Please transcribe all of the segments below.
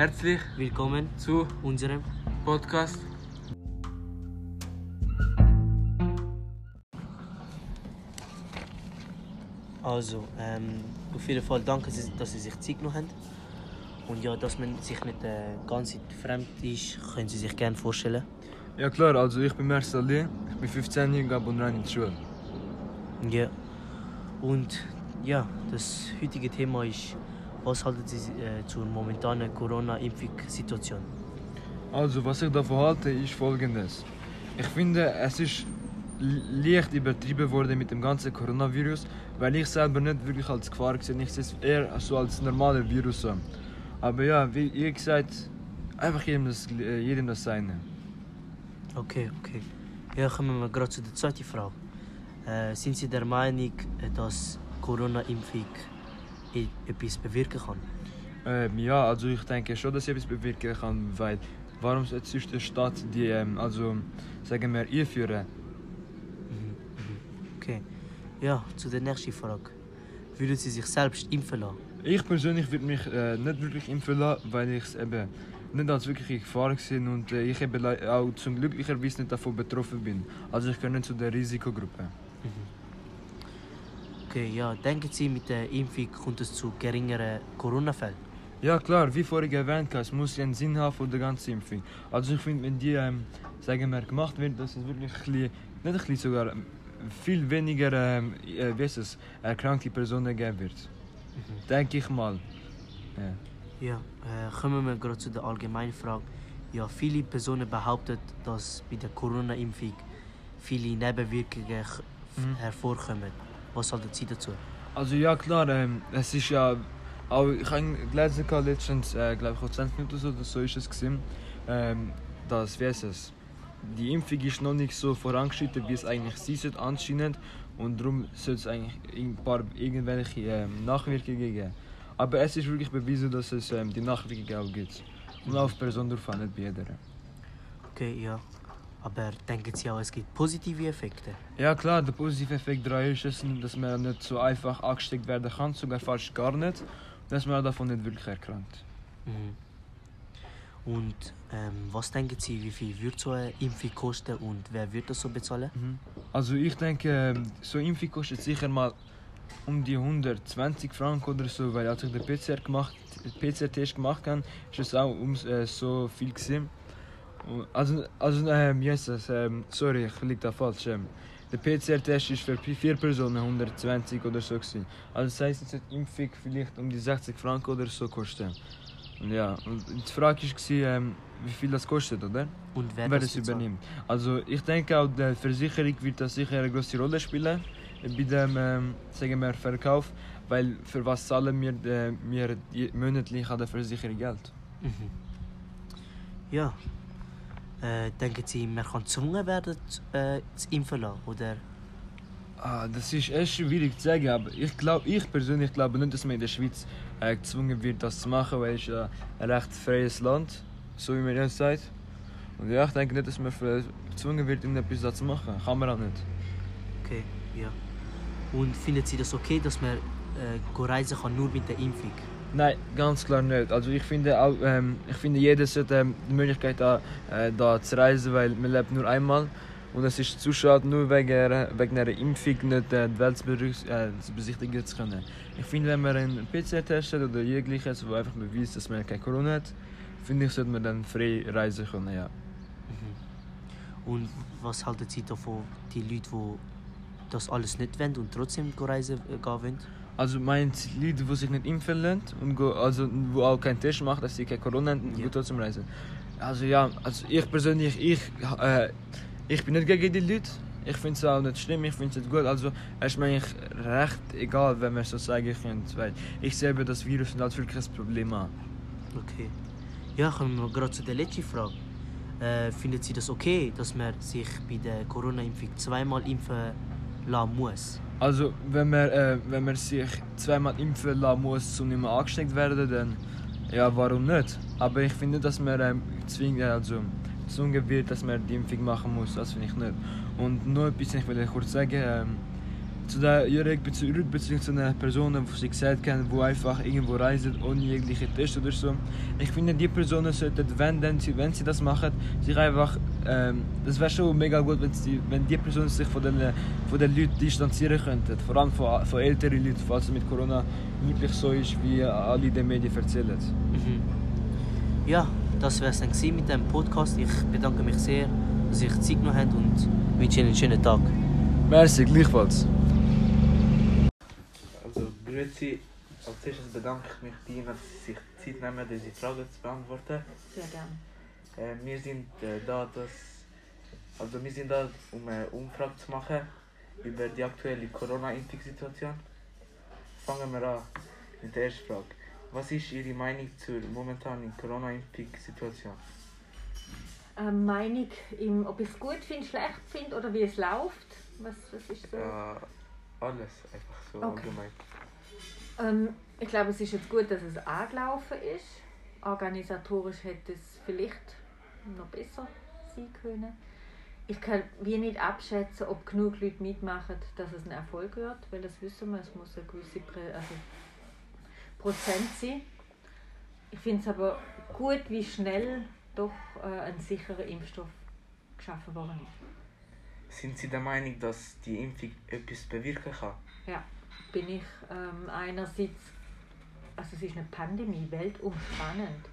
Herzlich Willkommen zu unserem Podcast. Also, ähm, auf jeden Fall danke, Sie- dass Sie sich Zeit genommen haben. Und ja, dass man sich nicht äh, ganz fremd ist, können Sie sich gerne vorstellen. Ja klar, also ich bin Marcel Lee, ich bin 15 Jahre und gehe rein in die Schule. Ja. Und ja, das heutige Thema ist, was halten Sie äh, zur momentanen Corona-Impfungssituation? Also was ich davon halte, ist folgendes. Ich finde, es ist leicht übertrieben worden mit dem ganzen Coronavirus, weil ich selber nicht wirklich als Gefahr gesehen Ich sehe es eher so als normaler Virus. Aber ja, wie ihr gesagt, einfach jedem das, äh, jedem das Seine. Okay, okay. Ja, kommen wir gerade zu der zweiten Frage. Äh, sind Sie der Meinung, äh, dass Corona-Impfung etwas bewirken kann? Ähm, ja, also ich denke schon, dass ich etwas bewirken kann, weil warum sollte sonst der Staat die, ähm, also sagen wir, einführen? Okay. Ja, zu der nächsten Frage. Würden Sie sich selbst impfen lassen? Ich persönlich würde mich äh, nicht wirklich impfen lassen, weil ich es eben nicht als wirkliche Gefahr gesehen und äh, ich eben auch zum glücklicherweise nicht davon betroffen bin. Also ich gehöre nicht zu der Risikogruppe. Okay, ja. Denken Sie, mit der Impfung kommt es zu geringeren Corona-Fällen? Ja klar, wie vorhin erwähnt, es muss einen Sinn haben von der ganzen Impfung. Also ich finde, wenn die, ähm, sagen wir, gemacht wird, dass es wirklich ein bisschen, nicht ein bisschen sogar, viel weniger, ähm, äh, wie es, erkrankte Personen geben wird. Denke ich mal. Ja. Ja, äh, kommen wir gerade zu der allgemeinen Frage. Ja, viele Personen behaupten, dass bei der Corona-Impfung viele Nebenwirkungen Mhm. hervorkommen. Was halten Sie dazu? Also ja klar, ähm, es ist ja auch, ich habe gelesen letztens, äh, glaube ich, vor 20 Minuten so, oder so ist es gewesen, ähm, dass, wie heißt es, die Impfung ist noch nicht so vorangeschritten, wie es eigentlich sein sollte anscheinend und darum sollte es eigentlich ein paar irgendwelche ähm, Nachwirkungen geben. Aber es ist wirklich bewiesen, dass es ähm, die Nachwirkungen auch gibt. Und auf Person drauf an, nicht bei jeder. Okay, ja. Aber denken Sie auch, es gibt positive Effekte? Ja klar, der positive Effekt daran ist, dass man nicht so einfach angesteckt werden kann, sogar fast gar nicht, dass man davon nicht wirklich erkrankt. Mhm. Und ähm, was denken Sie, wie viel wird so eine Impfung kosten und wer wird das so bezahlen? Also ich denke, ähm, so eine Impfung kostet sicher mal um die 120 Franken oder so, weil als ich den PCR gemacht, PCR-Test gemacht habe, ist es auch um äh, so viel gewesen. Also, also ähm, yes, ähm, sorry, ich liege da falsch. Ähm, der PCR-Test ist für vier Personen 120 oder so gewesen. Also das heisst, jetzt die Impfung vielleicht um die 60 Franken oder so kosten. Und ja, und die Frage war, ähm, wie viel das kostet, oder? Und wer, wer das das übernimmt. Also ich denke auch die Versicherung wird das sicher eine große Rolle spielen bei dem ähm, sagen wir Verkauf, weil für was zahlen wir, äh, wir monatlich an der Versicherung Geld? Mhm. Ja. Äh, denken Sie, man kann gezwungen werden, zu, äh, zu impfen lassen? Oder? Ah, das ist echt schwierig zu sagen, aber ich glaube, ich persönlich glaube nicht, dass man in der Schweiz äh, gezwungen wird, das zu machen, weil es ja ein recht freies Land, so wie man jetzt sagt. Und ja, ich denke nicht, dass man gezwungen wird, irgendetwas da zu machen. Kann man auch nicht. Okay, ja. Und finden Sie das okay, dass man äh, reisen kann nur mit der Impfung? Nein, ganz klar nicht. Also ich finde auch, ähm, ich finde jeder sollte ähm, die Möglichkeit haben, äh, da zu reisen, weil man lebt nur einmal und es ist zu schade, nur wegen, wegen einer Impfung nicht äh, die Welt zu, äh, zu besichtigen zu können. Ich finde, wenn man einen PCR-Test hat oder jegliches, wo einfach beweist, dass man keine Corona hat, finde ich, sollte man dann frei reisen können, ja. Mhm. Und was halten Sie davon, die Leute, die das alles nicht wollen und trotzdem reisen äh, gehen? Also meint Leute, die sich nicht impfen lassen und go, also wo auch keinen Test machen, dass sie keine Corona haben, Ja. ja. trotzdem reisen. Also ja, also ich persönlich, ich, äh, ich bin nicht gegen die Leute. Ich finde es auch nicht schlimm, ich finde es nicht gut. Also es ist mir eigentlich recht egal, wenn man so sagen könnte, weil ich selber das Virus nicht als wirkliches Problem an. Okay. Ja, kommen wir gerade zu der letzten Frage. Äh, finden Sie das okay, dass man sich bei der Corona-Impfung zweimal impfen lassen muss? Also wenn man, äh, wenn man sich zweimal impfen lassen muss, um nicht mehr angesteckt werden, dann ja, warum nicht? Aber ich finde, dass man ähm, zwingen, also gezwungen wird, dass man die Impfung machen muss, das finde ich nicht. Und nur etwas, ich will kurz sagen, ähm, zu der zurück bezüglich zu einer Person, die sie gesagt haben, die einfach irgendwo reisen ohne jegliche Test oder so. Ich finde, die Personen sollten, wenn, denn sie, wenn sie das machen, sich einfach, ähm, das wäre schon mega gut, wenn, sie, wenn die Personen sich von den, von den Leuten distanzieren könnten. Vor allem von, von älteren Leuten, falls es mit Corona wirklich so ist, wie alle in den Medien erzählen. Mhm. Ja, das wäre es dann mit dem Podcast. Ich bedanke mich sehr, dass ihr Zeit genommen habt und wünsche Ihnen einen schönen Tag. Merci, gleichfalls. Grüezi. Als erstes bedanke ich mich bei Ihnen, dass Sie sich Zeit nehmen, diese Fragen zu beantworten. Sehr gerne. Äh, wir sind äh, da, dass, also wir sind da, um eine Umfrage zu machen über die aktuelle Corona-Impfungssituation. Fangen wir an mit der ersten Frage. Was ist Ihre Meinung zur momentanen Corona-Impfungssituation? Ähm, Meinung, im, ob ich es gut finde, schlecht finde oder wie es läuft? Was, was ist so? Ja, alles, einfach so Okay. allgemein. Ähm, ich glaube, es ist jetzt gut, dass es angelaufen ist. Organisatorisch hätte es vielleicht noch besser sein können. Ich kann wie nicht abschätzen, ob genug Leute mitmachen, dass es ein Erfolg wird, weil das wissen wir, es muss eine gewisse Prä also Prozent sein. Ich finde es aber gut, wie schnell doch äh, ein sicherer Impfstoff geschaffen worden ist. Sind Sie der Meinung, dass die Impfung etwas bewirken kann? Bin ich ähm, einerseits, also es ist eine Pandemie, weltumspannend.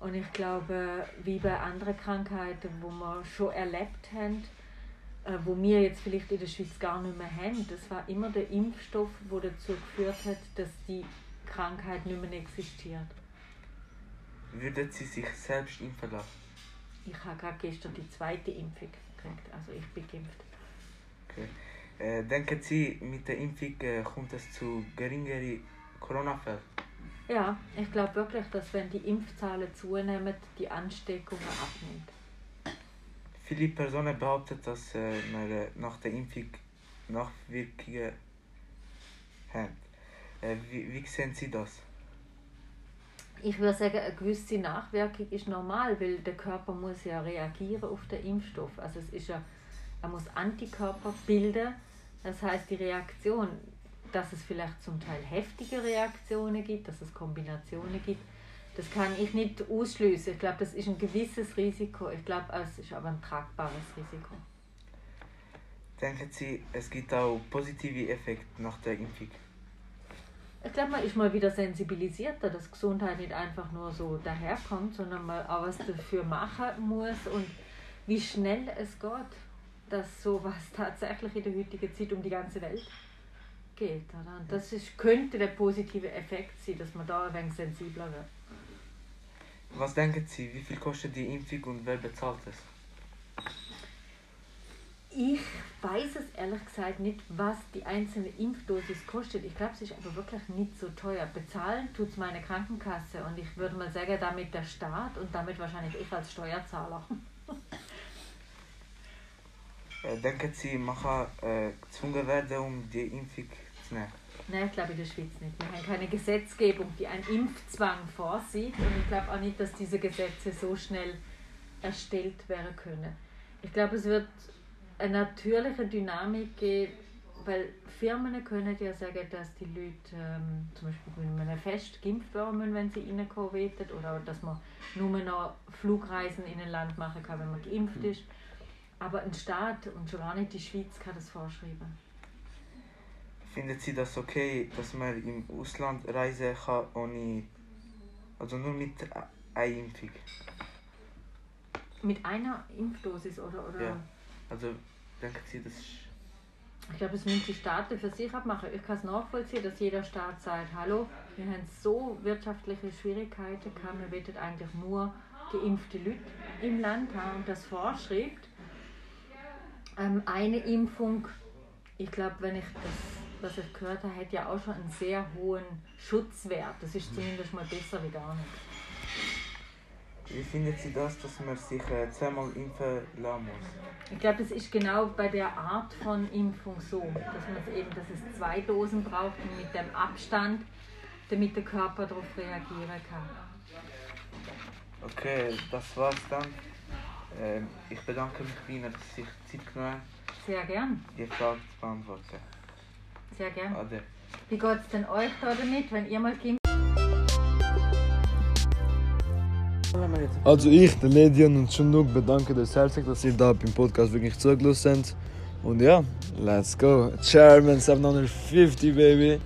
Und ich glaube, wie bei anderen Krankheiten, wo wir schon erlebt haben, äh, wo wir jetzt vielleicht in der Schweiz gar nicht mehr haben, das war immer der Impfstoff, der dazu geführt hat, dass die Krankheit nicht mehr existiert. Würden Sie sich selbst impfen lassen? Ich habe gerade gestern die zweite Impfung gekriegt, also ich bin geimpft. Äh, denken Sie, mit der Impfung äh, kommt es zu geringeren Corona-Fällen? Ja, ich glaube wirklich, dass wenn die Impfzahlen zunehmen, die Ansteckungen abnimmt. Viele Personen behaupten, dass man nach der Impfung Nachwirkungen haben. Äh, wie, wie sehen Sie das? Ich würde sagen, eine gewisse Nachwirkung ist normal, weil der Körper muss ja reagieren auf den Impfstoff. Also es ist ja, er muss Antikörper bilden. Das heißt, die Reaktion, dass es vielleicht zum Teil heftige Reaktionen gibt, dass es Kombinationen gibt, das kann ich nicht ausschließen. Ich glaube, das ist ein gewisses Risiko. Ich glaube, es ist aber ein tragbares Risiko. Denken Sie, es gibt auch positive Effekte nach der Impfung? Ich glaube, man ist mal wieder sensibilisierter, dass Gesundheit nicht einfach nur so daherkommt, sondern man auch was dafür machen muss und wie schnell es geht, dass sowas tatsächlich in der heutigen Zeit um die ganze Welt geht. Oder? Und das ist, könnte der positive Effekt sein, dass man da ein wenig sensibler wird. Was denken Sie, wie viel kostet die Impfung und wer bezahlt es? Ich weiß es ehrlich gesagt nicht, was die einzelne Impfdosis kostet. Ich glaube, es ist aber wirklich nicht so teuer. Bezahlen tut es meine Krankenkasse und ich würde mal sagen, damit der Staat und damit wahrscheinlich ich als Steuerzahler. Denken Sie, man kann äh, gezwungen werden, um die Impfung zu nehmen? Nein, ich glaube in der Schweiz nicht. Wir haben keine Gesetzgebung, die einen Impfzwang vorsieht. Und ich glaube auch nicht, dass diese Gesetze so schnell erstellt werden können. Ich glaube, es wird eine natürliche Dynamik geben, weil Firmen können ja sagen, dass die Leute ähm, zum Beispiel mit einem Fest geimpft werden müssen, wenn sie reinkommen wollen, oder dass man nur noch Flugreisen in ein Land machen kann, wenn man geimpft ist. Aber ein Staat und schon gar nicht die Schweiz kann das vorschreiben. Finden Sie das okay, dass man im Ausland reisen kann ohne, also nur mit einer Impfung? Mit einer Impfdosis oder, oder Ja. Also denken Sie, das ist Ich glaube, es müssen die Staaten für sich abmachen. Ich kann es nachvollziehen, dass jeder Staat sagt, hallo, wir haben so wirtschaftliche Schwierigkeiten gehabt, wir wollen eigentlich nur geimpfte Leute im Land haben und das vorschreibt. Ähm, eine Impfung, ich glaube, wenn ich das, was ich gehört habe, hat ja auch schon einen sehr hohen Schutzwert. Das ist zumindest mal besser wie gar nicht. Wie finden Sie das, dass man sich äh, zweimal impfen lassen muss? Ich glaube, das ist genau bei der Art von Impfung so, dass man es eben, dass es zwei Dosen braucht und mit dem Abstand, damit der Körper darauf reagieren kann. Okay, das war's dann. Ähm, ich bedanke mich bei Ihnen, dass Sie sich Zeit genommen haben, Sehr gern. die Frage zu beantworten. Sehr gerne. Ade. Wie geht es denn euch da damit, wenn ihr mal geimpft Also ich, der Ledian und Chunuk bedanke das herzlich, dass ihr da beim Podcast wirklich zugelassen habt. Und ja, let's go. Chairman 750, baby.